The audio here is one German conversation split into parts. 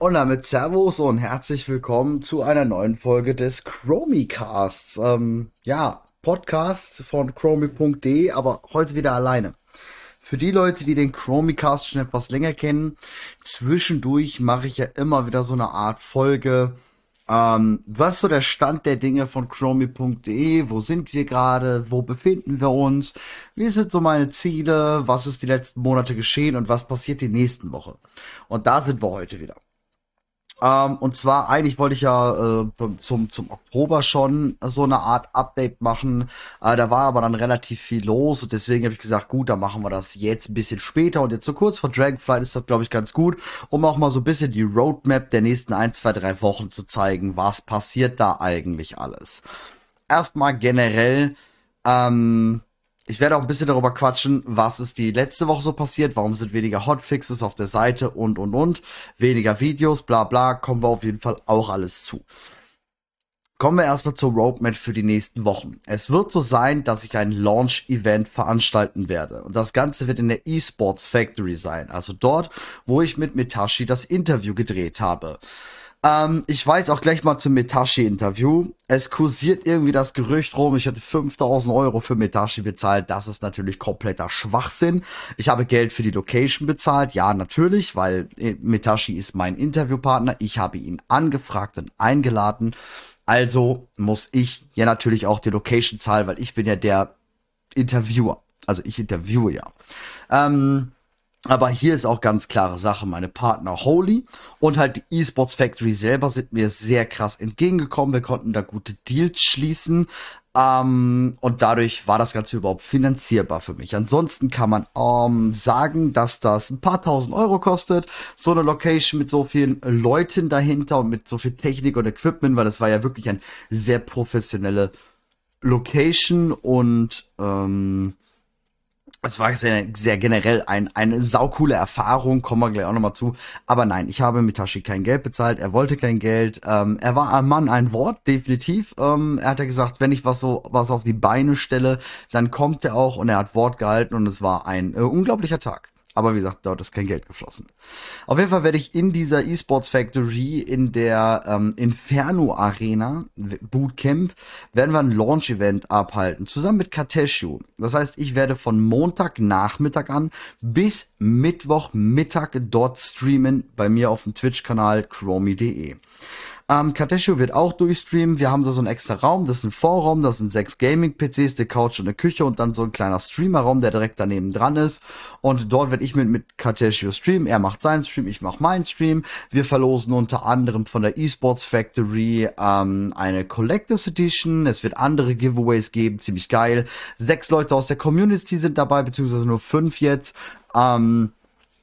Und damit Servus und herzlich willkommen zu einer neuen Folge des Chromiecasts. Ähm, ja, Podcast von chromie.de, aber heute wieder alleine. Für die Leute, die den Chromicast schon etwas länger kennen, zwischendurch mache ich ja immer wieder so eine Art Folge. Ähm, was ist so der Stand der Dinge von chromie.de? Wo sind wir gerade? Wo befinden wir uns? Wie sind so meine Ziele? Was ist die letzten Monate geschehen und was passiert die nächsten Woche? Und da sind wir heute wieder. Ähm, und zwar, eigentlich wollte ich ja äh, zum, zum Oktober schon so eine Art Update machen. Äh, da war aber dann relativ viel los und deswegen habe ich gesagt, gut, dann machen wir das jetzt ein bisschen später. Und jetzt so kurz vor Dragonflight ist das, glaube ich, ganz gut, um auch mal so ein bisschen die Roadmap der nächsten ein, zwei, drei Wochen zu zeigen. Was passiert da eigentlich alles? Erstmal generell, ähm, ich werde auch ein bisschen darüber quatschen, was ist die letzte Woche so passiert, warum sind weniger Hotfixes auf der Seite und und und, weniger Videos, bla bla, kommen wir auf jeden Fall auch alles zu. Kommen wir erstmal zur Roadmap für die nächsten Wochen. Es wird so sein, dass ich ein Launch-Event veranstalten werde. Und das Ganze wird in der Esports Factory sein. Also dort, wo ich mit Mitashi das Interview gedreht habe. Ähm, ich weiß auch gleich mal zum Metashi-Interview. Es kursiert irgendwie das Gerücht rum, ich hätte 5000 Euro für Metashi bezahlt. Das ist natürlich kompletter Schwachsinn. Ich habe Geld für die Location bezahlt. Ja, natürlich, weil äh, Metashi ist mein Interviewpartner. Ich habe ihn angefragt und eingeladen. Also muss ich ja natürlich auch die Location zahlen, weil ich bin ja der Interviewer. Also ich interviewe ja. Ähm, aber hier ist auch ganz klare Sache, meine Partner Holy und halt die Esports Factory selber sind mir sehr krass entgegengekommen. Wir konnten da gute Deals schließen. Ähm, und dadurch war das Ganze überhaupt finanzierbar für mich. Ansonsten kann man ähm, sagen, dass das ein paar tausend Euro kostet. So eine Location mit so vielen Leuten dahinter und mit so viel Technik und Equipment, weil das war ja wirklich eine sehr professionelle Location und ähm, es war sehr, sehr generell ein, eine saukoole Erfahrung, kommen wir gleich auch nochmal zu. Aber nein, ich habe Mitashi kein Geld bezahlt, er wollte kein Geld. Ähm, er war ein Mann, ein Wort, definitiv. Ähm, er hat ja gesagt, wenn ich was so was auf die Beine stelle, dann kommt er auch und er hat Wort gehalten und es war ein äh, unglaublicher Tag. Aber wie gesagt, dort ist kein Geld geflossen. Auf jeden Fall werde ich in dieser Esports Factory in der ähm, Inferno Arena Bootcamp werden wir ein Launch Event abhalten zusammen mit Kateshu. Das heißt, ich werde von Montagnachmittag an bis Mittwochmittag dort streamen bei mir auf dem Twitch Kanal chromi.de. Ähm, Kateshu wird auch durchstreamen. Wir haben da so einen extra Raum. Das ist ein Vorraum. Das sind sechs Gaming-PCs, eine Couch und eine Küche und dann so ein kleiner Streamer-Raum, der direkt daneben dran ist. Und dort werde ich mit, mit Kateshu streamen. Er macht seinen Stream, ich mache meinen Stream. Wir verlosen unter anderem von der Esports Factory ähm, eine Collectors Edition. Es wird andere Giveaways geben. Ziemlich geil. Sechs Leute aus der Community sind dabei, beziehungsweise nur fünf jetzt. Ähm,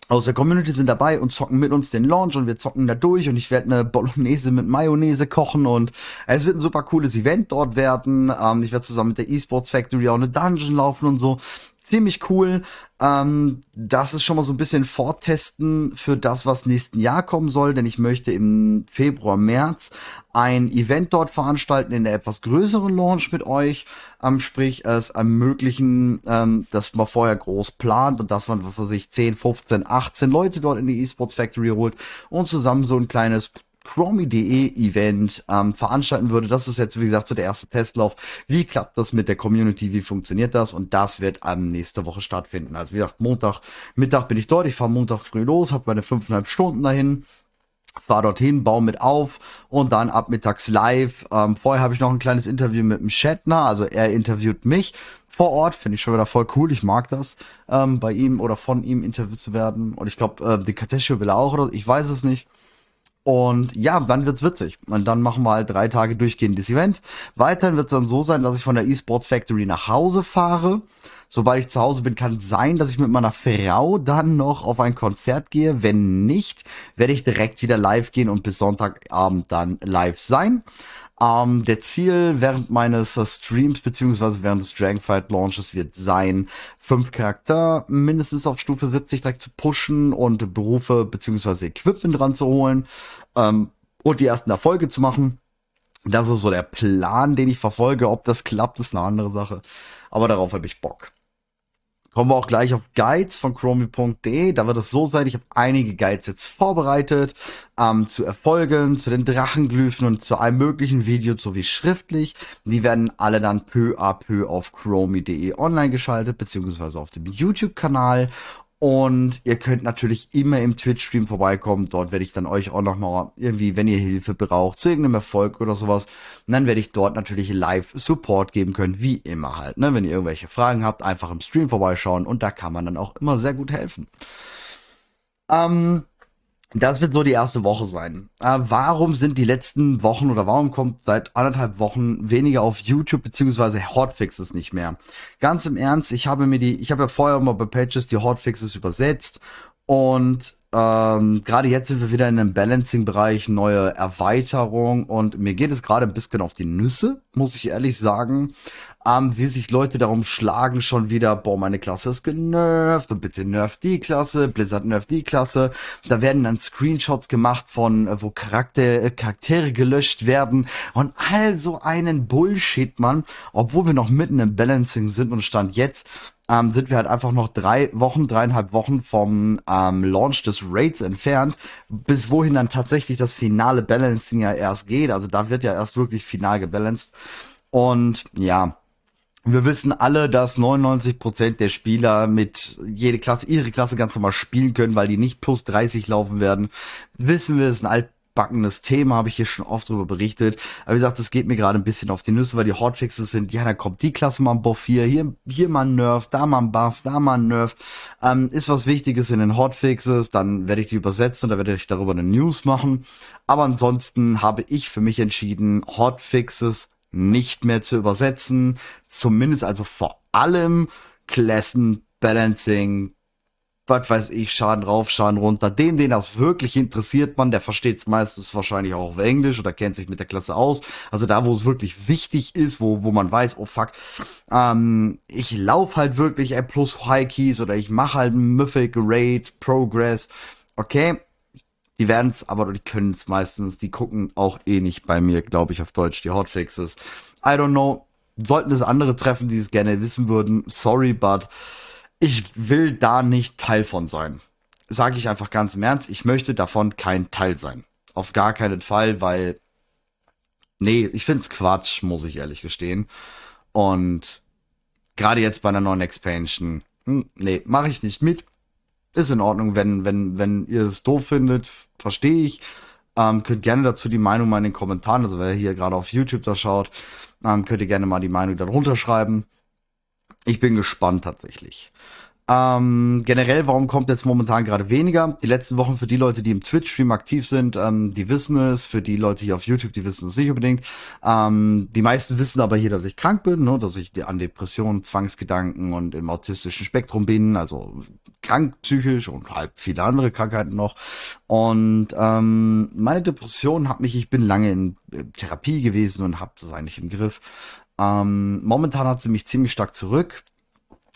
aus der Community sind dabei und zocken mit uns den Launch und wir zocken da durch und ich werde eine Bolognese mit Mayonnaise kochen und es wird ein super cooles Event dort werden. Ähm, ich werde zusammen mit der Esports Factory auch eine Dungeon laufen und so ziemlich cool. Ähm, das ist schon mal so ein bisschen Vortesten für das, was nächsten Jahr kommen soll, denn ich möchte im Februar, März ein Event dort veranstalten in der etwas größeren Launch mit euch. Ähm, sprich, es ermöglichen, ähm, dass man vorher groß plant und dass man für sich 10, 15, 18 Leute dort in die Esports Factory holt und zusammen so ein kleines Chromie.de Event ähm, veranstalten würde. Das ist jetzt, wie gesagt, so der erste Testlauf. Wie klappt das mit der Community? Wie funktioniert das? Und das wird ähm, nächste Woche stattfinden. Also wie gesagt, Montag, Mittag bin ich dort. Ich fahre Montag früh los, habe meine fünfeinhalb Stunden dahin fahr dorthin, baue mit auf und dann ab mittags live. Ähm, vorher habe ich noch ein kleines Interview mit dem Shatner, also er interviewt mich vor Ort, finde ich schon wieder voll cool, ich mag das, ähm, bei ihm oder von ihm interviewt zu werden. Und ich glaube, äh, die Katesho will er auch, oder ich weiß es nicht. Und ja, dann wird's witzig. Und dann machen wir halt drei Tage durchgehendes Event. Weiterhin wird's dann so sein, dass ich von der Esports Factory nach Hause fahre. Sobald ich zu Hause bin, kann es sein, dass ich mit meiner Frau dann noch auf ein Konzert gehe. Wenn nicht, werde ich direkt wieder live gehen und bis Sonntagabend dann live sein. Ähm, der Ziel während meines uh, Streams beziehungsweise während des Dragonfight Launches wird sein, fünf Charakter mindestens auf Stufe 70 direkt zu pushen und Berufe beziehungsweise Equipment dran zu holen ähm, und die ersten Erfolge zu machen. Das ist so der Plan, den ich verfolge. Ob das klappt, ist eine andere Sache. Aber darauf habe ich Bock. Kommen wir auch gleich auf Guides von chromi.de. Da wird es so sein, ich habe einige Guides jetzt vorbereitet ähm, zu Erfolgen, zu den Drachenglyphen und zu einem möglichen Video sowie schriftlich. Die werden alle dann peu à peu auf chromi.de online geschaltet, beziehungsweise auf dem YouTube-Kanal. Und ihr könnt natürlich immer im Twitch-Stream vorbeikommen. Dort werde ich dann euch auch nochmal irgendwie, wenn ihr Hilfe braucht, zu irgendeinem Erfolg oder sowas, dann werde ich dort natürlich live Support geben können, wie immer halt. Ne? Wenn ihr irgendwelche Fragen habt, einfach im Stream vorbeischauen und da kann man dann auch immer sehr gut helfen. Ähm, das wird so die erste Woche sein. Äh, warum sind die letzten Wochen oder warum kommt seit anderthalb Wochen weniger auf YouTube beziehungsweise Hotfixes nicht mehr? Ganz im Ernst, ich habe mir die, ich habe ja vorher mal bei Pages die Hotfixes übersetzt und ähm, gerade jetzt sind wir wieder in einem Balancing-Bereich, neue Erweiterung und mir geht es gerade ein bisschen auf die Nüsse, muss ich ehrlich sagen ähm, wie sich Leute darum schlagen, schon wieder, boah, meine Klasse ist genervt und bitte nervt die Klasse, Blizzard nervt die Klasse. Da werden dann Screenshots gemacht von, äh, wo Charakter, äh, Charaktere gelöscht werden und all so einen Bullshit, man. Obwohl wir noch mitten im Balancing sind und Stand jetzt ähm, sind wir halt einfach noch drei Wochen, dreieinhalb Wochen vom ähm, Launch des Raids entfernt, bis wohin dann tatsächlich das finale Balancing ja erst geht. Also da wird ja erst wirklich final gebalanced. Und ja, wir wissen alle, dass 99% der Spieler mit jede Klasse, ihre Klasse ganz normal spielen können, weil die nicht plus 30 laufen werden. Wissen wir, es ist ein altbackenes Thema, habe ich hier schon oft drüber berichtet. Aber wie gesagt, es geht mir gerade ein bisschen auf die Nüsse, weil die Hotfixes sind, ja, da kommt die Klasse mal ein Buff hier, hier, hier mal ein Nerf, da mal ein Buff, da mal ein Nerf. Ähm, ist was Wichtiges in den Hotfixes, dann werde ich die übersetzen und da werde ich darüber eine News machen. Aber ansonsten habe ich für mich entschieden, Hotfixes nicht mehr zu übersetzen. Zumindest also vor allem Klassen, Balancing, was weiß ich, Schaden drauf, Schaden runter. Den, den das wirklich interessiert, man, der versteht es meistens wahrscheinlich auch auf Englisch oder kennt sich mit der Klasse aus. Also da, wo es wirklich wichtig ist, wo, wo man weiß, oh fuck, ähm, ich lauf halt wirklich Plus High Keys oder ich mache halt Mythic, Raid, Progress. Okay, die werden es, aber die können es meistens. Die gucken auch eh nicht bei mir, glaube ich, auf Deutsch, die Hotfixes. I don't know. Sollten es andere treffen, die es gerne wissen würden, sorry, but ich will da nicht Teil von sein. Sage ich einfach ganz im Ernst, ich möchte davon kein Teil sein. Auf gar keinen Fall, weil, nee, ich find's Quatsch, muss ich ehrlich gestehen. Und gerade jetzt bei einer neuen Expansion, hm, nee, mache ich nicht mit ist in Ordnung, wenn, wenn, wenn ihr es doof findet, verstehe ich. Ähm, könnt gerne dazu die Meinung mal in den Kommentaren, also wer hier gerade auf YouTube da schaut, ähm, könnt ihr gerne mal die Meinung darunter schreiben. Ich bin gespannt tatsächlich. Ähm, generell, warum kommt jetzt momentan gerade weniger? Die letzten Wochen für die Leute, die im Twitch-Stream aktiv sind, ähm, die wissen es. Für die Leute hier auf YouTube, die wissen es nicht unbedingt. Ähm, die meisten wissen aber hier, dass ich krank bin, ne? dass ich an Depressionen, Zwangsgedanken und im autistischen Spektrum bin, also krank psychisch und halt viele andere Krankheiten noch. Und ähm, meine Depression hat mich, ich bin lange in äh, Therapie gewesen und habe das eigentlich im Griff. Ähm, momentan hat sie mich ziemlich stark zurück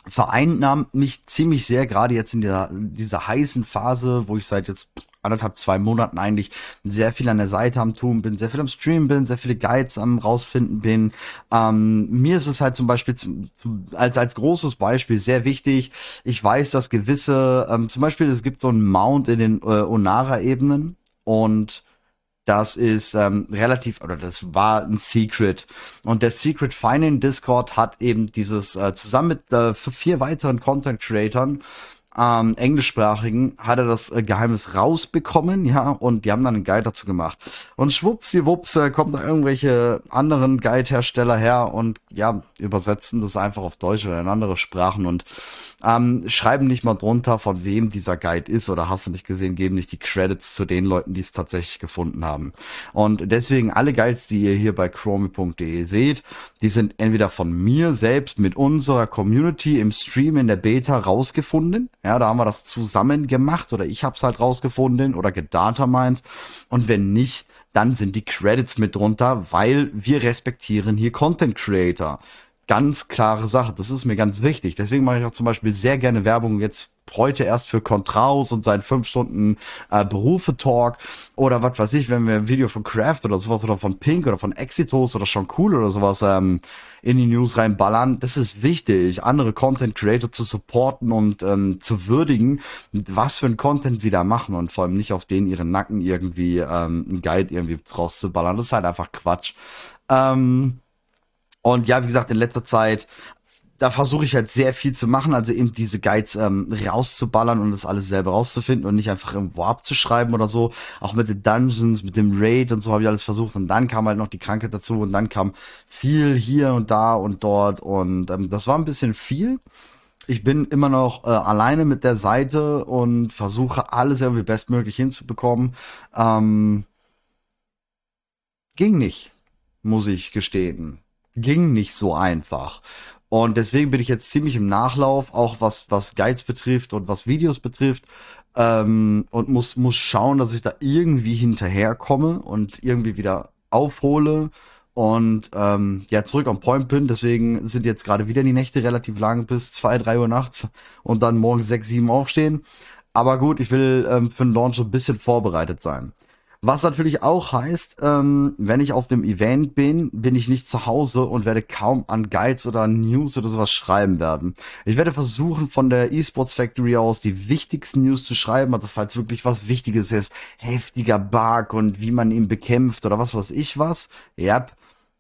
vereinnahmt mich ziemlich sehr, gerade jetzt in dieser, dieser heißen Phase, wo ich seit jetzt anderthalb, zwei Monaten eigentlich sehr viel an der Seite am tun bin, sehr viel am Stream bin, sehr viele Guides am rausfinden bin. Ähm, mir ist es halt zum Beispiel zu, zu, als, als großes Beispiel sehr wichtig. Ich weiß, dass gewisse, ähm, zum Beispiel es gibt so einen Mount in den äh, Onara-Ebenen und das ist ähm, relativ, oder das war ein Secret. Und der Secret Finding Discord hat eben dieses äh, zusammen mit äh, vier weiteren Content Creatern ähm, englischsprachigen hat er das äh, Geheimnis rausbekommen, ja, und die haben dann einen Guide dazu gemacht. Und schwuppsiwupps äh, kommen da irgendwelche anderen Guide-Hersteller her und ja, übersetzen das einfach auf Deutsch oder in andere Sprachen und ähm, schreiben nicht mal drunter, von wem dieser Guide ist oder hast du nicht gesehen, geben nicht die Credits zu den Leuten, die es tatsächlich gefunden haben. Und deswegen alle Guides, die ihr hier bei chromie.de seht, die sind entweder von mir selbst mit unserer Community im Stream in der Beta rausgefunden. Ja, da haben wir das zusammen gemacht oder ich hab's halt rausgefunden oder gedatermined. Und wenn nicht, dann sind die Credits mit drunter, weil wir respektieren hier Content Creator ganz klare Sache. Das ist mir ganz wichtig. Deswegen mache ich auch zum Beispiel sehr gerne Werbung jetzt heute erst für Contraus und seinen 5 Stunden äh, Berufe-Talk oder was weiß ich, wenn wir ein Video von Craft oder sowas oder von Pink oder von Exitos oder schon cool oder sowas ähm, in die News reinballern. Das ist wichtig, andere Content Creator zu supporten und ähm, zu würdigen, was für ein Content sie da machen und vor allem nicht auf denen ihren Nacken irgendwie ähm, einen Guide irgendwie rauszuballern. Das ist halt einfach Quatsch. Ähm, und ja, wie gesagt, in letzter Zeit, da versuche ich halt sehr viel zu machen, also eben diese Guides ähm, rauszuballern und das alles selber rauszufinden und nicht einfach irgendwo abzuschreiben oder so. Auch mit den Dungeons, mit dem Raid und so habe ich alles versucht und dann kam halt noch die Krankheit dazu und dann kam viel hier und da und dort und ähm, das war ein bisschen viel. Ich bin immer noch äh, alleine mit der Seite und versuche alles irgendwie bestmöglich hinzubekommen. Ähm, ging nicht, muss ich gestehen ging nicht so einfach. Und deswegen bin ich jetzt ziemlich im Nachlauf, auch was, was Guides betrifft und was Videos betrifft. Ähm, und muss, muss schauen, dass ich da irgendwie hinterherkomme und irgendwie wieder aufhole und ähm, ja, zurück am Point bin. Deswegen sind jetzt gerade wieder die Nächte relativ lang bis zwei drei Uhr nachts und dann morgens sechs sieben aufstehen. Aber gut, ich will ähm, für den Launch so ein bisschen vorbereitet sein. Was natürlich auch heißt, ähm, wenn ich auf dem Event bin, bin ich nicht zu Hause und werde kaum an Guides oder News oder sowas schreiben werden. Ich werde versuchen, von der Esports Factory aus die wichtigsten News zu schreiben, also falls wirklich was Wichtiges ist, heftiger Bug und wie man ihn bekämpft oder was weiß ich was. Ja,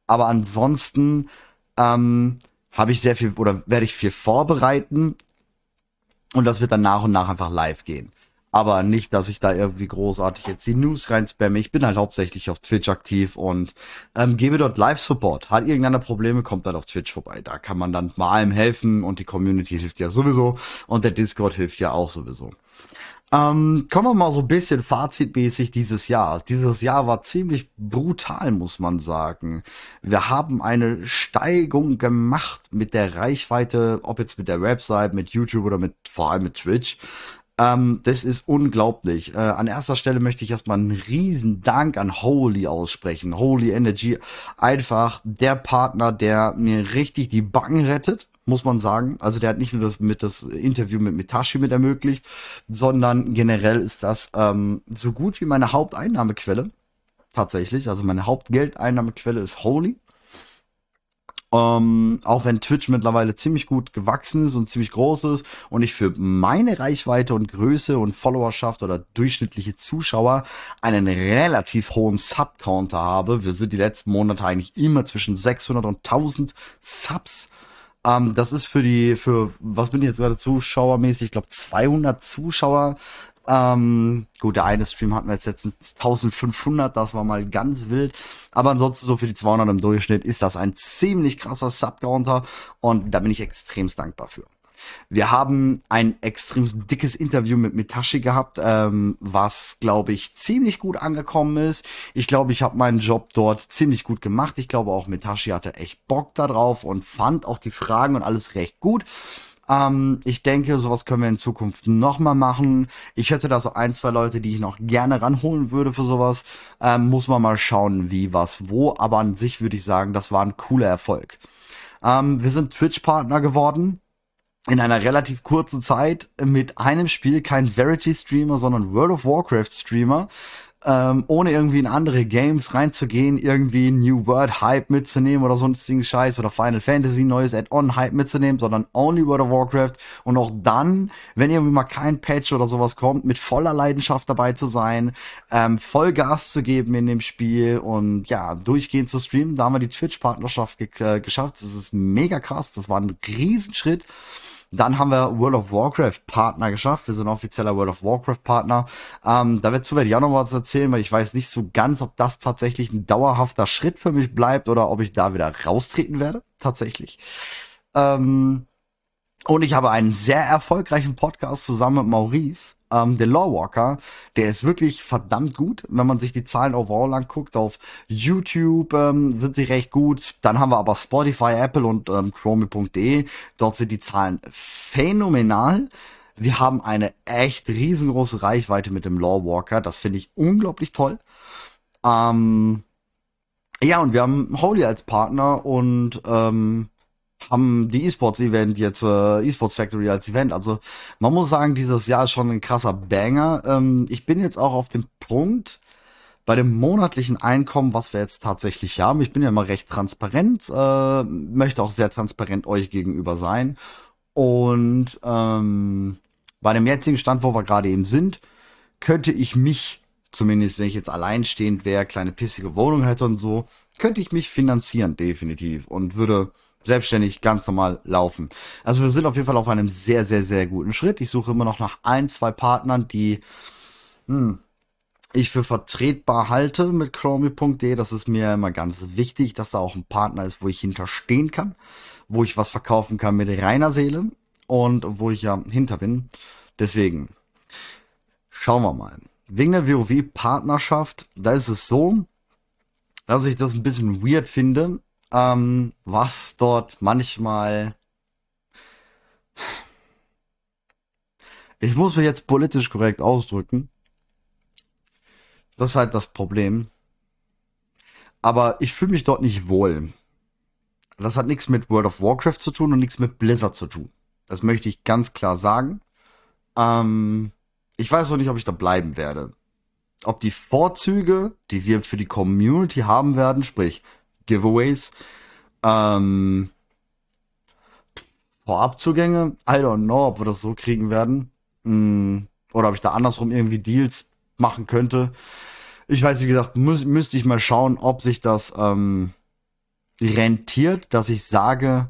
aber ansonsten ähm, habe ich sehr viel oder werde ich viel vorbereiten und das wird dann nach und nach einfach live gehen. Aber nicht, dass ich da irgendwie großartig jetzt die News rein spamme. Ich bin halt hauptsächlich auf Twitch aktiv und ähm, gebe dort Live-Support. Hat irgendeiner Probleme, kommt dann auf Twitch vorbei. Da kann man dann mal allem helfen und die Community hilft ja sowieso und der Discord hilft ja auch sowieso. Ähm, kommen wir mal so ein bisschen fazitmäßig dieses Jahr. Dieses Jahr war ziemlich brutal, muss man sagen. Wir haben eine Steigung gemacht mit der Reichweite, ob jetzt mit der Website, mit YouTube oder mit vor allem mit Twitch. Ähm, das ist unglaublich. Äh, an erster Stelle möchte ich erstmal einen riesen Dank an Holy aussprechen. Holy Energy, einfach der Partner, der mir richtig die Backen rettet, muss man sagen. Also der hat nicht nur das mit das Interview mit Mitashi mit ermöglicht, sondern generell ist das ähm, so gut wie meine Haupteinnahmequelle. Tatsächlich, also meine Hauptgeldeinnahmequelle ist Holy. Ähm, auch wenn Twitch mittlerweile ziemlich gut gewachsen ist und ziemlich groß ist und ich für meine Reichweite und Größe und Followerschaft oder durchschnittliche Zuschauer einen relativ hohen Sub-Counter habe. Wir sind die letzten Monate eigentlich immer zwischen 600 und 1000 Subs. Ähm, das ist für die, für, was bin ich jetzt gerade zuschauermäßig? Ich glaube 200 Zuschauer ähm, gut, der eine Stream hatten wir jetzt letztens 1500, das war mal ganz wild. Aber ansonsten so für die 200 im Durchschnitt ist das ein ziemlich krasser Sub-Counter und da bin ich extrem dankbar für. Wir haben ein extrem dickes Interview mit Mitashi gehabt, ähm, was, glaube ich, ziemlich gut angekommen ist. Ich glaube, ich habe meinen Job dort ziemlich gut gemacht. Ich glaube, auch Mitashi hatte echt Bock darauf und fand auch die Fragen und alles recht gut. Ähm, ich denke, sowas können wir in Zukunft nochmal machen. Ich hätte da so ein, zwei Leute, die ich noch gerne ranholen würde für sowas. Ähm, muss man mal schauen, wie, was, wo. Aber an sich würde ich sagen, das war ein cooler Erfolg. Ähm, wir sind Twitch-Partner geworden in einer relativ kurzen Zeit mit einem Spiel, kein Verity-Streamer, sondern World of Warcraft-Streamer ähm, ohne irgendwie in andere Games reinzugehen, irgendwie New World Hype mitzunehmen oder sonstigen Scheiß oder Final Fantasy neues Add-on Hype mitzunehmen, sondern only World of Warcraft und auch dann, wenn irgendwie mal kein Patch oder sowas kommt, mit voller Leidenschaft dabei zu sein, ähm, voll Gas zu geben in dem Spiel und ja, durchgehend zu streamen. Da haben wir die Twitch-Partnerschaft ge äh, geschafft. Das ist mega krass. Das war ein Riesenschritt. Dann haben wir World of Warcraft Partner geschafft. Wir sind offizieller World of Warcraft Partner. Ähm, da werde ich auch noch was erzählen, weil ich weiß nicht so ganz, ob das tatsächlich ein dauerhafter Schritt für mich bleibt oder ob ich da wieder raustreten werde. Tatsächlich. Ähm, und ich habe einen sehr erfolgreichen Podcast zusammen mit Maurice ähm, der Lawwalker, der ist wirklich verdammt gut. Wenn man sich die Zahlen overall anguckt, auf YouTube ähm, sind sie recht gut. Dann haben wir aber Spotify, Apple und ähm, Chrome.de. Dort sind die Zahlen phänomenal. Wir haben eine echt riesengroße Reichweite mit dem Lawwalker. Das finde ich unglaublich toll. Ähm, ja, und wir haben Holy als Partner und ähm, haben die E-Sports Event jetzt, äh, E-Sports Factory als Event. Also man muss sagen, dieses Jahr ist schon ein krasser Banger. Ähm, ich bin jetzt auch auf dem Punkt, bei dem monatlichen Einkommen, was wir jetzt tatsächlich haben, ich bin ja immer recht transparent, äh, möchte auch sehr transparent euch gegenüber sein. Und ähm, bei dem jetzigen Stand, wo wir gerade eben sind, könnte ich mich, zumindest wenn ich jetzt alleinstehend wäre, kleine pissige Wohnung hätte und so, könnte ich mich finanzieren, definitiv. Und würde selbstständig ganz normal laufen. Also wir sind auf jeden Fall auf einem sehr, sehr, sehr guten Schritt. Ich suche immer noch nach ein, zwei Partnern, die hm, ich für vertretbar halte mit Chromie.de. Das ist mir immer ganz wichtig, dass da auch ein Partner ist, wo ich hinterstehen kann, wo ich was verkaufen kann mit reiner Seele und wo ich ja hinter bin. Deswegen schauen wir mal. Wegen der WoW-Partnerschaft, da ist es so, dass ich das ein bisschen weird finde, ähm, was dort manchmal. Ich muss mich jetzt politisch korrekt ausdrücken. Das ist halt das Problem. Aber ich fühle mich dort nicht wohl. Das hat nichts mit World of Warcraft zu tun und nichts mit Blizzard zu tun. Das möchte ich ganz klar sagen. Ähm, ich weiß noch nicht, ob ich da bleiben werde. Ob die Vorzüge, die wir für die Community haben werden, sprich Giveaways. Ähm, Vorabzugänge, I don't know, ob wir das so kriegen werden. Mm, oder ob ich da andersrum irgendwie Deals machen könnte. Ich weiß, wie gesagt, muss, müsste ich mal schauen, ob sich das ähm, rentiert, dass ich sage,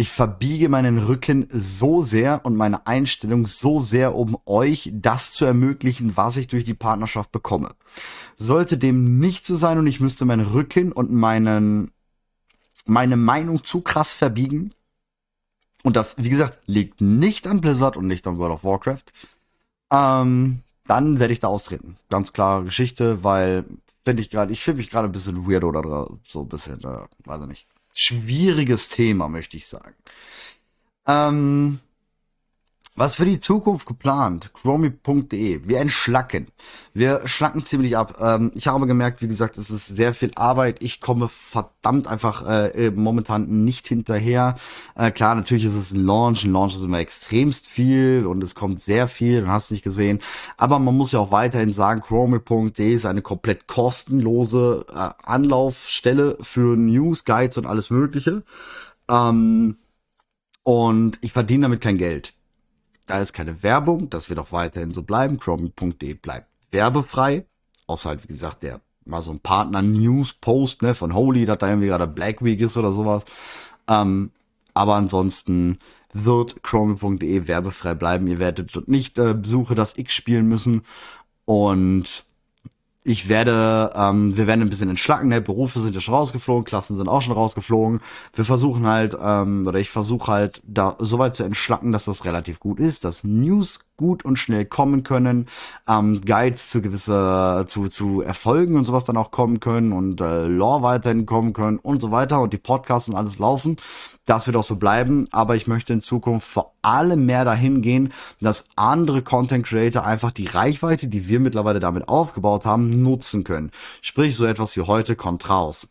ich verbiege meinen Rücken so sehr und meine Einstellung so sehr, um euch das zu ermöglichen, was ich durch die Partnerschaft bekomme. Sollte dem nicht so sein und ich müsste meinen Rücken und meinen, meine Meinung zu krass verbiegen, und das, wie gesagt, liegt nicht an Blizzard und nicht an World of Warcraft, ähm, dann werde ich da austreten. Ganz klare Geschichte, weil finde ich gerade, ich fühle mich gerade ein bisschen weird oder so ein bisschen, äh, weiß ich nicht schwieriges Thema, möchte ich sagen. Ähm, was für die Zukunft geplant? Chromie.de. Wir entschlacken. Wir schlacken ziemlich ab. Ähm, ich habe gemerkt, wie gesagt, es ist sehr viel Arbeit. Ich komme verdammt einfach äh, momentan nicht hinterher. Äh, klar, natürlich ist es ein Launch. Ein Launch ist immer extremst viel und es kommt sehr viel. Dann hast du nicht gesehen. Aber man muss ja auch weiterhin sagen, Chromie.de ist eine komplett kostenlose äh, Anlaufstelle für News, Guides und alles Mögliche. Ähm, und ich verdiene damit kein Geld. Da ist keine Werbung, das wird auch weiterhin so bleiben. Chromie.de bleibt werbefrei. Außer halt, wie gesagt, der mal so ein Partner-News-Post, ne, von Holy, dass da irgendwie gerade Black Week ist oder sowas. Ähm, aber ansonsten wird Chromie.de werbefrei bleiben. Ihr werdet dort nicht äh, Besuche das X spielen müssen. Und ich werde, ähm, wir werden ein bisschen entschlacken, ne? Berufe sind ja schon rausgeflogen, Klassen sind auch schon rausgeflogen. Wir versuchen halt, ähm, oder ich versuche halt, da so weit zu entschlacken, dass das relativ gut ist, dass News gut und schnell kommen können, ähm, Guides zu gewisser, zu, zu Erfolgen und sowas dann auch kommen können und äh, Lore weiterhin kommen können und so weiter und die Podcasts und alles laufen. Das wird auch so bleiben, aber ich möchte in Zukunft vor allem mehr dahin gehen, dass andere Content Creator einfach die Reichweite, die wir mittlerweile damit aufgebaut haben, nutzen können. Sprich, so etwas wie heute kommt raus.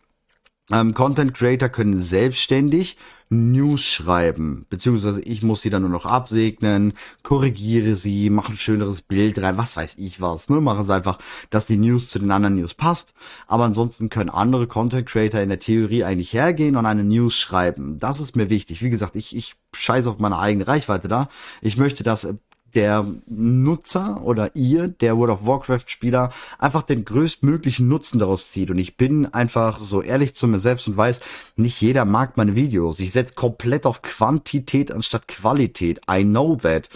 Ähm, Content Creator können selbstständig News schreiben, beziehungsweise ich muss sie dann nur noch absegnen, korrigiere sie, mache ein schöneres Bild rein, was weiß ich was, ne? Mache es einfach, dass die News zu den anderen News passt. Aber ansonsten können andere Content Creator in der Theorie eigentlich hergehen und eine News schreiben. Das ist mir wichtig. Wie gesagt, ich, ich scheiße auf meine eigene Reichweite da. Ich möchte, dass der Nutzer oder ihr, der World of Warcraft Spieler, einfach den größtmöglichen Nutzen daraus zieht. Und ich bin einfach so ehrlich zu mir selbst und weiß, nicht jeder mag meine Videos. Ich setze komplett auf Quantität anstatt Qualität. I know that.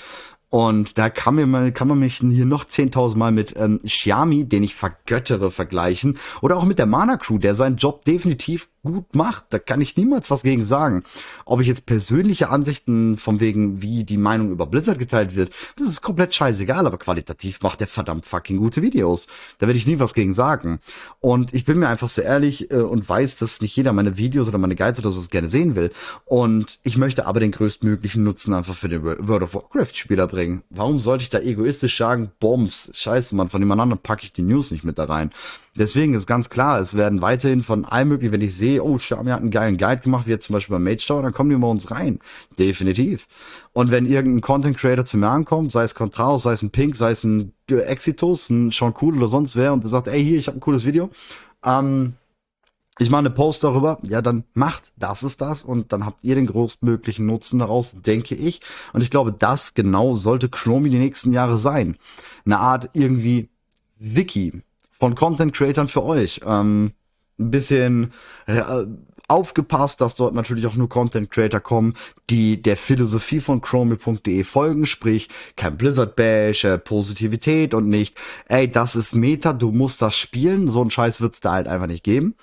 Und da kann, mir mal, kann man mich hier noch 10.000 Mal mit ähm, Xiami, den ich vergöttere, vergleichen. Oder auch mit der Mana Crew, der seinen Job definitiv gut macht. Da kann ich niemals was gegen sagen. Ob ich jetzt persönliche Ansichten von wegen, wie die Meinung über Blizzard geteilt wird, das ist komplett scheißegal, aber qualitativ macht der verdammt fucking gute Videos. Da werde ich nie was gegen sagen. Und ich bin mir einfach so ehrlich äh, und weiß, dass nicht jeder meine Videos oder meine Guides oder sowas gerne sehen will. Und ich möchte aber den größtmöglichen Nutzen einfach für den World of Warcraft Spieler bringen. Warum sollte ich da egoistisch sagen, Bombs, scheiße, man, von dem anderen packe ich die News nicht mit da rein. Deswegen ist ganz klar, es werden weiterhin von allem möglich, wenn ich sehe, oh, Xiaomi hat einen geilen Guide gemacht, wie jetzt zum Beispiel beim Mage Tower, dann kommen die bei uns rein. Definitiv. Und wenn irgendein Content Creator zu mir ankommt, sei es Contraus, sei es ein Pink, sei es ein Exitus, ein Sean Cool oder sonst wer, und der sagt, ey, hier, ich habe ein cooles Video, ähm, ich mache eine Post darüber, ja, dann macht, das ist das und dann habt ihr den größtmöglichen Nutzen daraus, denke ich. Und ich glaube, das genau sollte Chromie die nächsten Jahre sein. Eine Art irgendwie Wiki von Content Creatern für euch. Ähm, ein bisschen äh, aufgepasst, dass dort natürlich auch nur Content Creator kommen, die der Philosophie von chromie.de folgen, sprich kein Blizzard Bash, äh, Positivität und nicht, ey, das ist Meta, du musst das spielen, so ein Scheiß wird's da halt einfach nicht geben.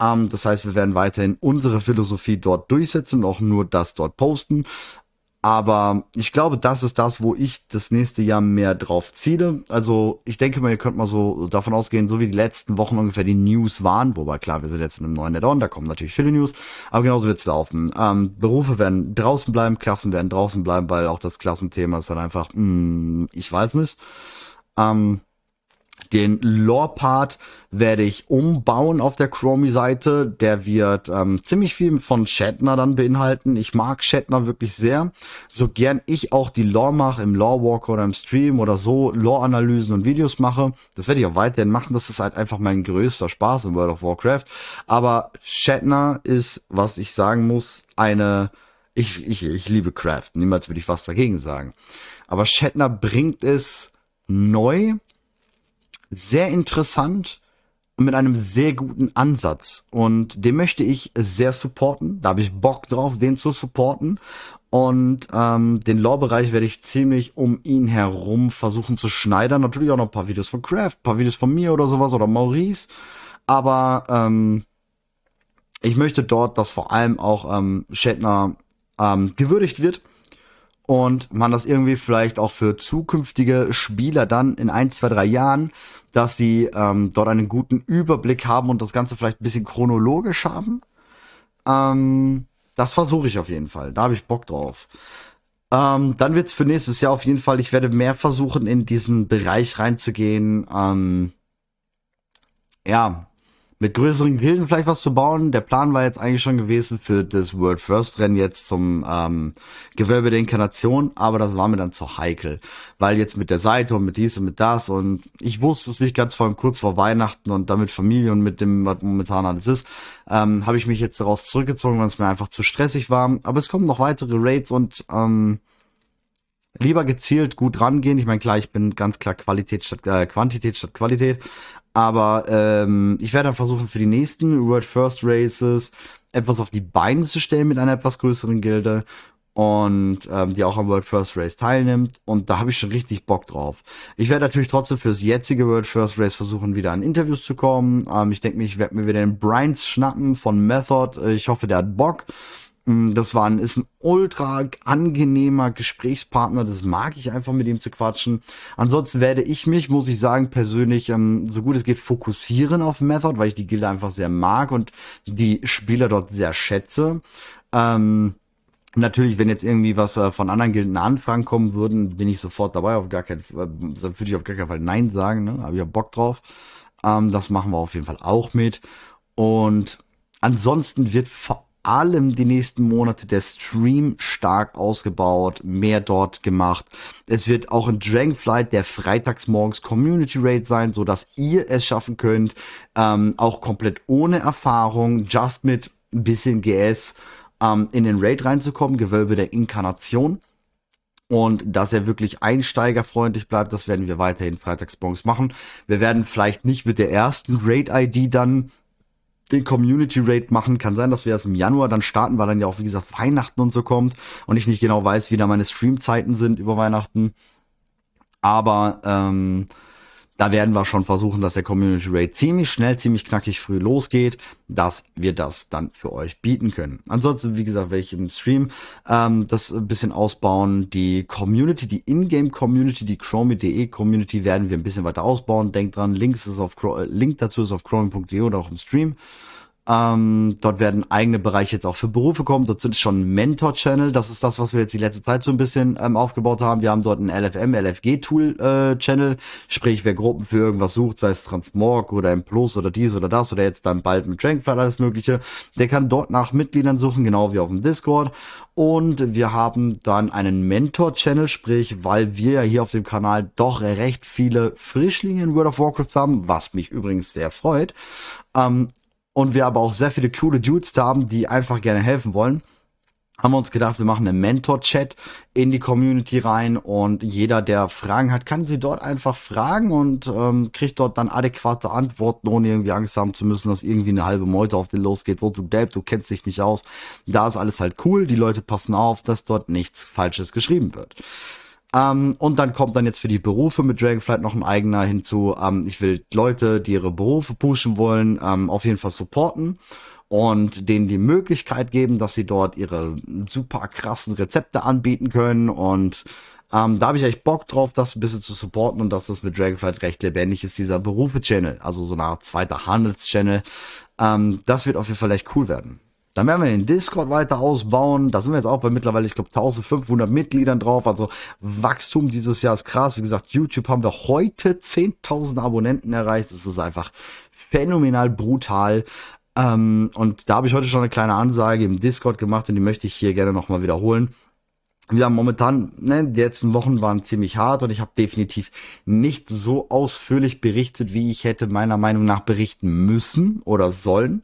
Ähm, das heißt, wir werden weiterhin unsere Philosophie dort durchsetzen und auch nur das dort posten. Aber ich glaube, das ist das, wo ich das nächste Jahr mehr drauf ziele. Also ich denke mal, ihr könnt mal so davon ausgehen, so wie die letzten Wochen ungefähr die News waren, wobei klar, wir sind jetzt in einem neuen Add-on, da kommen natürlich viele News, aber genauso wird's laufen. Ähm, Berufe werden draußen bleiben, Klassen werden draußen bleiben, weil auch das Klassenthema ist dann einfach, mh, hm, ich weiß nicht. Ähm, den Lore-Part werde ich umbauen auf der Chromie-Seite. Der wird ähm, ziemlich viel von Shatner dann beinhalten. Ich mag Shatner wirklich sehr. So gern ich auch die Lore mache, im Lore-Walker oder im Stream oder so, Lore-Analysen und Videos mache. Das werde ich auch weiterhin machen. Das ist halt einfach mein größter Spaß in World of Warcraft. Aber Shatner ist, was ich sagen muss, eine... Ich, ich, ich liebe Craft. Niemals würde ich was dagegen sagen. Aber Shatner bringt es neu sehr interessant mit einem sehr guten Ansatz. Und den möchte ich sehr supporten. Da habe ich Bock drauf, den zu supporten. Und ähm, den Lore-Bereich werde ich ziemlich um ihn herum versuchen zu schneidern. Natürlich auch noch ein paar Videos von Craft, ein paar Videos von mir oder sowas oder Maurice. Aber ähm, ich möchte dort, dass vor allem auch ähm, Shatner ähm, gewürdigt wird und man das irgendwie vielleicht auch für zukünftige Spieler dann in ein, zwei, drei Jahren, dass sie ähm, dort einen guten Überblick haben und das Ganze vielleicht ein bisschen chronologisch haben. Ähm, das versuche ich auf jeden Fall. Da habe ich Bock drauf. Ähm, dann wird's für nächstes Jahr auf jeden Fall, ich werde mehr versuchen, in diesen Bereich reinzugehen. Ähm, ja, mit größeren Gilden vielleicht was zu bauen. Der Plan war jetzt eigentlich schon gewesen für das World First Rennen jetzt zum ähm, Gewölbe der Inkarnation, aber das war mir dann zu heikel, weil jetzt mit der Seite und mit dies und mit das und ich wusste es nicht ganz vor allem kurz vor Weihnachten und damit Familie und mit dem, was momentan alles ist, ähm, habe ich mich jetzt daraus zurückgezogen, weil es mir einfach zu stressig war. Aber es kommen noch weitere Raids und ähm, lieber gezielt gut rangehen. Ich meine, klar, ich bin ganz klar Qualität statt äh, Quantität statt Qualität, aber ähm, ich werde dann versuchen, für die nächsten World First Races etwas auf die Beine zu stellen mit einer etwas größeren Gilde und ähm, die auch am World First Race teilnimmt. Und da habe ich schon richtig Bock drauf. Ich werde natürlich trotzdem fürs jetzige World First Race versuchen, wieder an Interviews zu kommen. Ähm, ich denke ich werde mir wieder den Bryans schnappen von Method. Ich hoffe, der hat Bock. Mm, das war ein, ist ein ultra angenehmer Gesprächspartner. Das mag ich einfach mit ihm zu quatschen. Ansonsten werde ich mich, muss ich sagen, persönlich ähm, so gut es geht fokussieren auf Method, weil ich die Gilde einfach sehr mag und die Spieler dort sehr schätze. Ähm, Natürlich, wenn jetzt irgendwie was äh, von anderen Gilden Anfragen kommen würden, bin ich sofort dabei. Auf gar keinen, äh, würde ich auf gar keinen Fall Nein sagen. Ne? Habe ich ja Bock drauf. Ähm, das machen wir auf jeden Fall auch mit. Und ansonsten wird vor allem die nächsten Monate der Stream stark ausgebaut, mehr dort gemacht. Es wird auch in Dragonflight der freitagsmorgens Community Raid sein, so dass ihr es schaffen könnt, ähm, auch komplett ohne Erfahrung, just mit ein bisschen GS ähm, in den Raid reinzukommen, Gewölbe der Inkarnation. Und dass er wirklich einsteigerfreundlich bleibt, das werden wir weiterhin freitagsmorgens machen. Wir werden vielleicht nicht mit der ersten Raid-ID dann den Community Raid machen. Kann sein, dass wir erst im Januar dann starten, weil dann ja auch, wie gesagt, Weihnachten und so kommt und ich nicht genau weiß, wie da meine Streamzeiten sind über Weihnachten. Aber ähm, da werden wir schon versuchen, dass der Community Raid ziemlich schnell, ziemlich knackig früh losgeht, dass wir das dann für euch bieten können. Ansonsten, wie gesagt, werde ich im Stream ähm, das ein bisschen ausbauen. Die Community, die Ingame Community, die Chromie.de Community werden wir ein bisschen weiter ausbauen. Denkt dran, Links ist auf, Link dazu ist auf chromie.de oder auch im Stream. Ähm, dort werden eigene Bereiche jetzt auch für Berufe kommen. Dort sind schon Mentor-Channel. Das ist das, was wir jetzt die letzte Zeit so ein bisschen ähm, aufgebaut haben. Wir haben dort einen LFM, LFG-Tool-Channel. Äh, Sprich, wer Gruppen für irgendwas sucht, sei es Transmorg oder M Plus oder dies oder das oder jetzt dann bald mit Dragonflight alles Mögliche, der kann dort nach Mitgliedern suchen, genau wie auf dem Discord. Und wir haben dann einen Mentor-Channel, sprich, weil wir ja hier auf dem Kanal doch recht viele Frischlinge in World of Warcraft haben, was mich übrigens sehr freut. Ähm, und wir aber auch sehr viele coole Dudes da haben, die einfach gerne helfen wollen, haben wir uns gedacht, wir machen einen Mentor-Chat in die Community rein und jeder, der Fragen hat, kann sie dort einfach fragen und ähm, kriegt dort dann adäquate Antworten, ohne irgendwie Angst haben zu müssen, dass irgendwie eine halbe Meute auf den losgeht. So, du Dab, du kennst dich nicht aus. Da ist alles halt cool. Die Leute passen auf, dass dort nichts Falsches geschrieben wird. Ähm, und dann kommt dann jetzt für die Berufe mit Dragonflight noch ein eigener hinzu. Ähm, ich will Leute, die ihre Berufe pushen wollen, ähm, auf jeden Fall supporten und denen die Möglichkeit geben, dass sie dort ihre super krassen Rezepte anbieten können und ähm, da habe ich echt Bock drauf, das ein bisschen zu supporten und dass das mit Dragonflight recht lebendig ist, dieser Berufe-Channel, also so eine Art zweiter Handels-Channel. Ähm, das wird auf jeden Fall echt cool werden. Dann werden wir den Discord weiter ausbauen. Da sind wir jetzt auch bei mittlerweile, ich glaube, 1500 Mitgliedern drauf. Also Wachstum dieses Jahr ist krass. Wie gesagt, YouTube haben wir heute 10.000 Abonnenten erreicht. Das ist einfach phänomenal brutal. Ähm, und da habe ich heute schon eine kleine Ansage im Discord gemacht und die möchte ich hier gerne nochmal wiederholen. Wir haben momentan, ne, die letzten Wochen waren ziemlich hart und ich habe definitiv nicht so ausführlich berichtet, wie ich hätte meiner Meinung nach berichten müssen oder sollen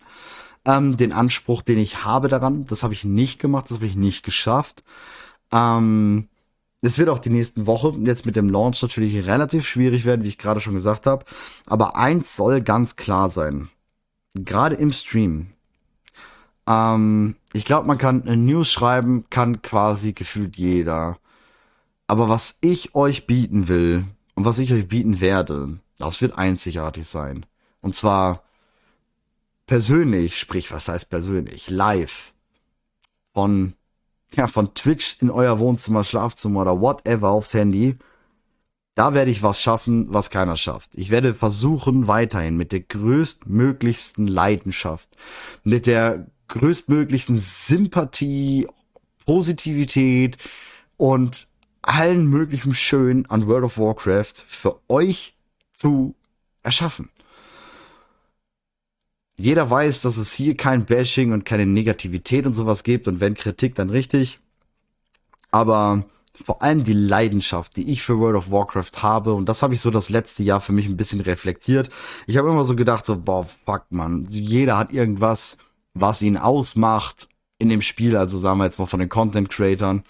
ähm, den Anspruch, den ich habe daran. Das habe ich nicht gemacht, das habe ich nicht geschafft. Ähm, es wird auch die nächsten Wochen jetzt mit dem Launch natürlich relativ schwierig werden, wie ich gerade schon gesagt habe. Aber eins soll ganz klar sein. Gerade im Stream. Ähm, ich glaube, man kann News schreiben, kann quasi gefühlt jeder. Aber was ich euch bieten will und was ich euch bieten werde, das wird einzigartig sein. Und zwar persönlich, sprich, was heißt persönlich, live von, ja, von Twitch in euer Wohnzimmer, Schlafzimmer oder whatever aufs Handy, da werde ich was schaffen, was keiner schafft. Ich werde versuchen, weiterhin mit der größtmöglichsten Leidenschaft, mit der größtmöglichen Sympathie, Positivität und allen möglichen Schön an World of Warcraft für euch zu erschaffen. Jeder weiß, dass es hier kein Bashing und keine Negativität und sowas gibt und wenn Kritik, dann richtig. Aber vor allem die Leidenschaft, die ich für World of Warcraft habe, und das habe ich so das letzte Jahr für mich ein bisschen reflektiert. Ich habe immer so gedacht, so, boah, fuck, man, jeder hat irgendwas, was ihn ausmacht in dem Spiel, also sagen wir jetzt mal von den Content Creatern.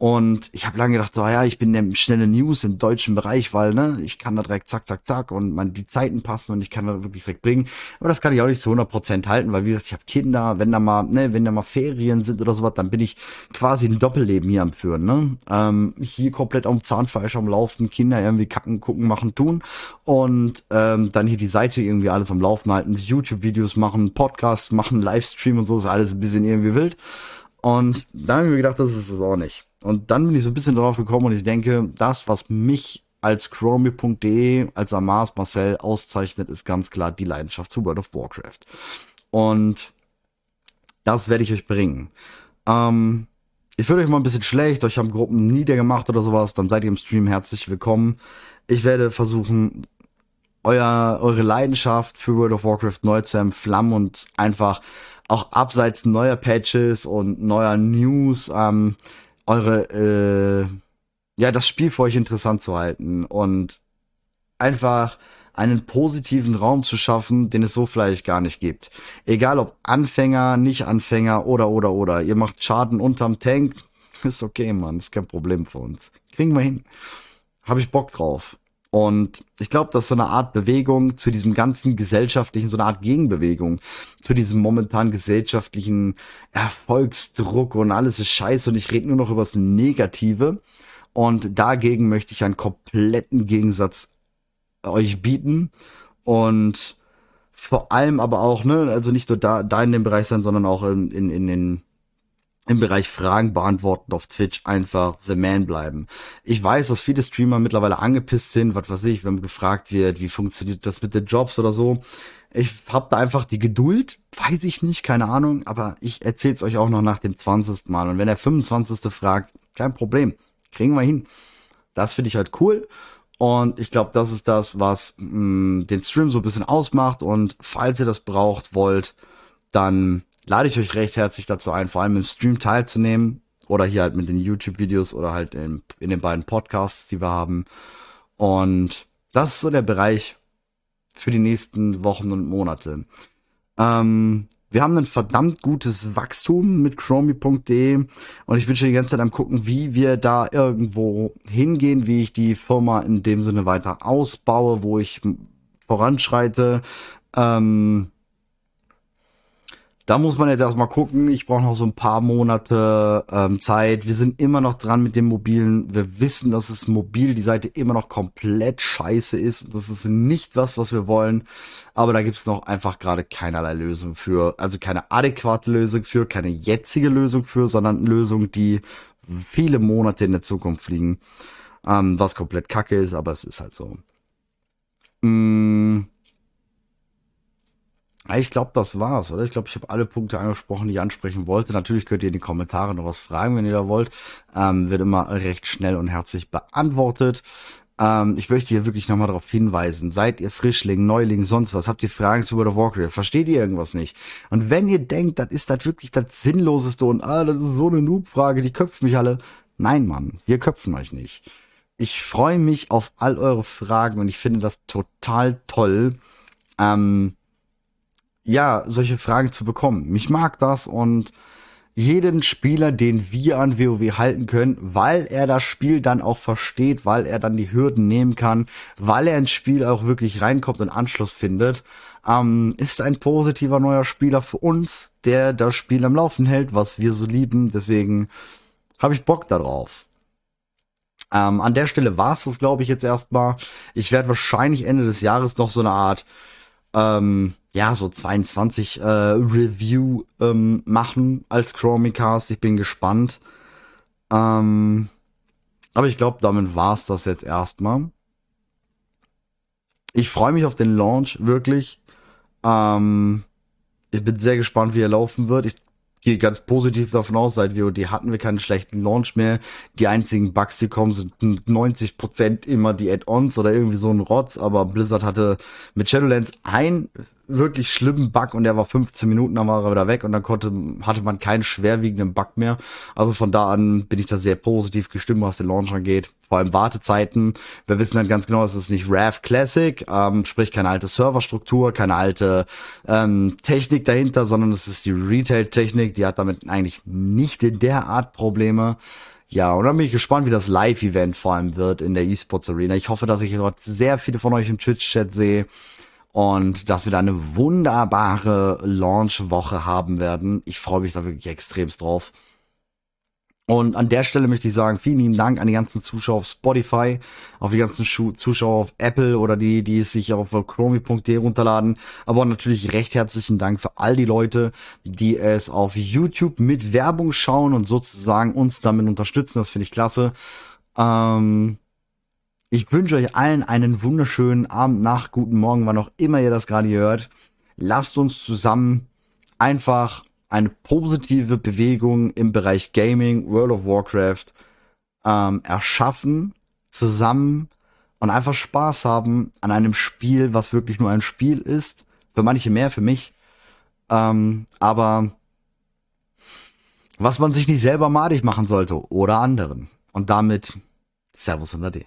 Und ich habe lange gedacht, so ja, ich bin der schnelle News im deutschen Bereich, weil ne, ich kann da direkt zack, zack, zack und man die Zeiten passen und ich kann da wirklich direkt bringen. Aber das kann ich auch nicht zu 100% halten, weil wie gesagt, ich habe Kinder, wenn da mal, ne, wenn da mal Ferien sind oder sowas, dann bin ich quasi ein Doppelleben hier am Führen, ne? Ähm, hier komplett am Zahnfleisch am Laufen, Kinder irgendwie kacken, gucken, machen, tun und ähm, dann hier die Seite irgendwie alles am Laufen halten, YouTube-Videos machen, Podcasts machen, Livestream und so, ist alles ein bisschen irgendwie wild. Und da habe ich mir gedacht, das ist es auch nicht. Und dann bin ich so ein bisschen drauf gekommen und ich denke, das, was mich als chromie.de, als Amas Marcel auszeichnet, ist ganz klar die Leidenschaft zu World of Warcraft. Und das werde ich euch bringen. Ähm, ich würde euch mal ein bisschen schlecht, euch haben Gruppen niedergemacht oder sowas, dann seid ihr im Stream herzlich willkommen. Ich werde versuchen, euer, eure Leidenschaft für World of Warcraft neu zu entflammen und einfach auch abseits neuer Patches und neuer News ähm, eure, äh, ja, das Spiel für euch interessant zu halten und einfach einen positiven Raum zu schaffen, den es so vielleicht gar nicht gibt. Egal ob Anfänger, nicht Anfänger oder oder oder. Ihr macht Schaden unterm Tank, ist okay, Mann, ist kein Problem für uns. Kriegen wir hin. Habe ich Bock drauf. Und ich glaube, das ist so eine Art Bewegung zu diesem ganzen gesellschaftlichen, so eine Art Gegenbewegung zu diesem momentan gesellschaftlichen Erfolgsdruck und alles ist scheiße und ich rede nur noch über das Negative. Und dagegen möchte ich einen kompletten Gegensatz euch bieten und vor allem aber auch, ne, also nicht nur da, da in dem Bereich sein, sondern auch in, in, in den im Bereich Fragen beantworten auf Twitch einfach The Man bleiben. Ich weiß, dass viele Streamer mittlerweile angepisst sind, was weiß ich, wenn gefragt wird, wie funktioniert das mit den Jobs oder so. Ich habe da einfach die Geduld, weiß ich nicht, keine Ahnung, aber ich erzähl's euch auch noch nach dem 20. Mal. Und wenn der 25. fragt, kein Problem, kriegen wir hin. Das finde ich halt cool. Und ich glaube, das ist das, was mh, mm, den Stream so ein bisschen ausmacht. Und falls ihr das braucht, wollt, dann lade ich euch recht herzlich dazu ein, vor allem im Stream teilzunehmen. Oder hier halt mit den YouTube-Videos oder halt in, in den beiden Podcasts, die wir haben. Und das ist so der Bereich für die nächsten Wochen und Monate. Ähm, wir haben ein verdammt gutes Wachstum mit chromi.de und ich bin schon die ganze Zeit am gucken, wie wir da irgendwo hingehen, wie ich die Firma in dem Sinne weiter ausbaue, wo ich voranschreite. Ähm, da muss man jetzt erstmal gucken. Ich brauche noch so ein paar Monate ähm, Zeit. Wir sind immer noch dran mit dem Mobilen. Wir wissen, dass es mobil die Seite immer noch komplett scheiße ist. Das ist nicht was, was wir wollen. Aber da gibt es noch einfach gerade keinerlei Lösung für. Also keine adäquate Lösung für, keine jetzige Lösung für, sondern Lösung, die viele Monate in der Zukunft liegen. Ähm, was komplett kacke ist, aber es ist halt so. Mmh. Ich glaube, das war's, oder? Ich glaube, ich habe alle Punkte angesprochen, die ich ansprechen wollte. Natürlich könnt ihr in die Kommentare noch was fragen, wenn ihr da wollt. Ähm, wird immer recht schnell und herzlich beantwortet. Ähm, ich möchte hier wirklich nochmal darauf hinweisen. Seid ihr Frischling, Neuling, sonst was? Habt ihr Fragen zu World of Warcraft? Versteht ihr irgendwas nicht? Und wenn ihr denkt, das ist das wirklich das Sinnloseste und ah, das ist so eine Noob-Frage, die köpft mich alle. Nein, Mann, wir köpfen euch nicht. Ich freue mich auf all eure Fragen und ich finde das total toll. Ähm, ja, solche Fragen zu bekommen. Mich mag das und jeden Spieler, den wir an WoW halten können, weil er das Spiel dann auch versteht, weil er dann die Hürden nehmen kann, weil er ins Spiel auch wirklich reinkommt und Anschluss findet, ähm, ist ein positiver neuer Spieler für uns, der das Spiel am Laufen hält, was wir so lieben. Deswegen habe ich Bock darauf. Ähm, an der Stelle war es das, glaube ich, jetzt erstmal. Ich werde wahrscheinlich Ende des Jahres noch so eine Art ähm, ja, so 22 äh, Review ähm, machen als Chromicast. Ich bin gespannt. Ähm, aber ich glaube, damit war's das jetzt erstmal. Ich freue mich auf den Launch, wirklich. Ähm, ich bin sehr gespannt, wie er laufen wird. Ich gehe ganz positiv davon aus, seit WOD hatten wir keinen schlechten Launch mehr. Die einzigen Bugs, die kommen, sind 90% immer die Add-ons oder irgendwie so ein Rotz, aber Blizzard hatte mit Shadowlands ein wirklich schlimmen Bug und der war 15 Minuten, dann war er wieder weg und dann konnte, hatte man keinen schwerwiegenden Bug mehr. Also von da an bin ich da sehr positiv gestimmt, was den Launch angeht. Vor allem Wartezeiten. Wir wissen dann ganz genau, es ist nicht RAV Classic, ähm, sprich keine alte Serverstruktur, keine alte ähm, Technik dahinter, sondern es ist die Retail-Technik, die hat damit eigentlich nicht in der Art Probleme. Ja, und dann bin ich gespannt, wie das Live-Event vor allem wird in der eSports Arena. Ich hoffe, dass ich dort sehr viele von euch im Twitch-Chat sehe und dass wir da eine wunderbare Launch-Woche haben werden. Ich freue mich da wirklich extremst drauf. Und an der Stelle möchte ich sagen, vielen lieben Dank an die ganzen Zuschauer auf Spotify, auf die ganzen Zuschauer auf Apple oder die, die es sich auf chromi.de runterladen. Aber natürlich recht herzlichen Dank für all die Leute, die es auf YouTube mit Werbung schauen und sozusagen uns damit unterstützen. Das finde ich klasse. Ähm, ich wünsche euch allen einen wunderschönen Abend, Nacht, guten Morgen, wann auch immer ihr das gerade hört. Lasst uns zusammen einfach eine positive Bewegung im Bereich Gaming, World of Warcraft ähm, erschaffen, zusammen und einfach Spaß haben an einem Spiel, was wirklich nur ein Spiel ist. Für manche mehr, für mich. Ähm, aber was man sich nicht selber madig machen sollte oder anderen. Und damit Servus und Ade.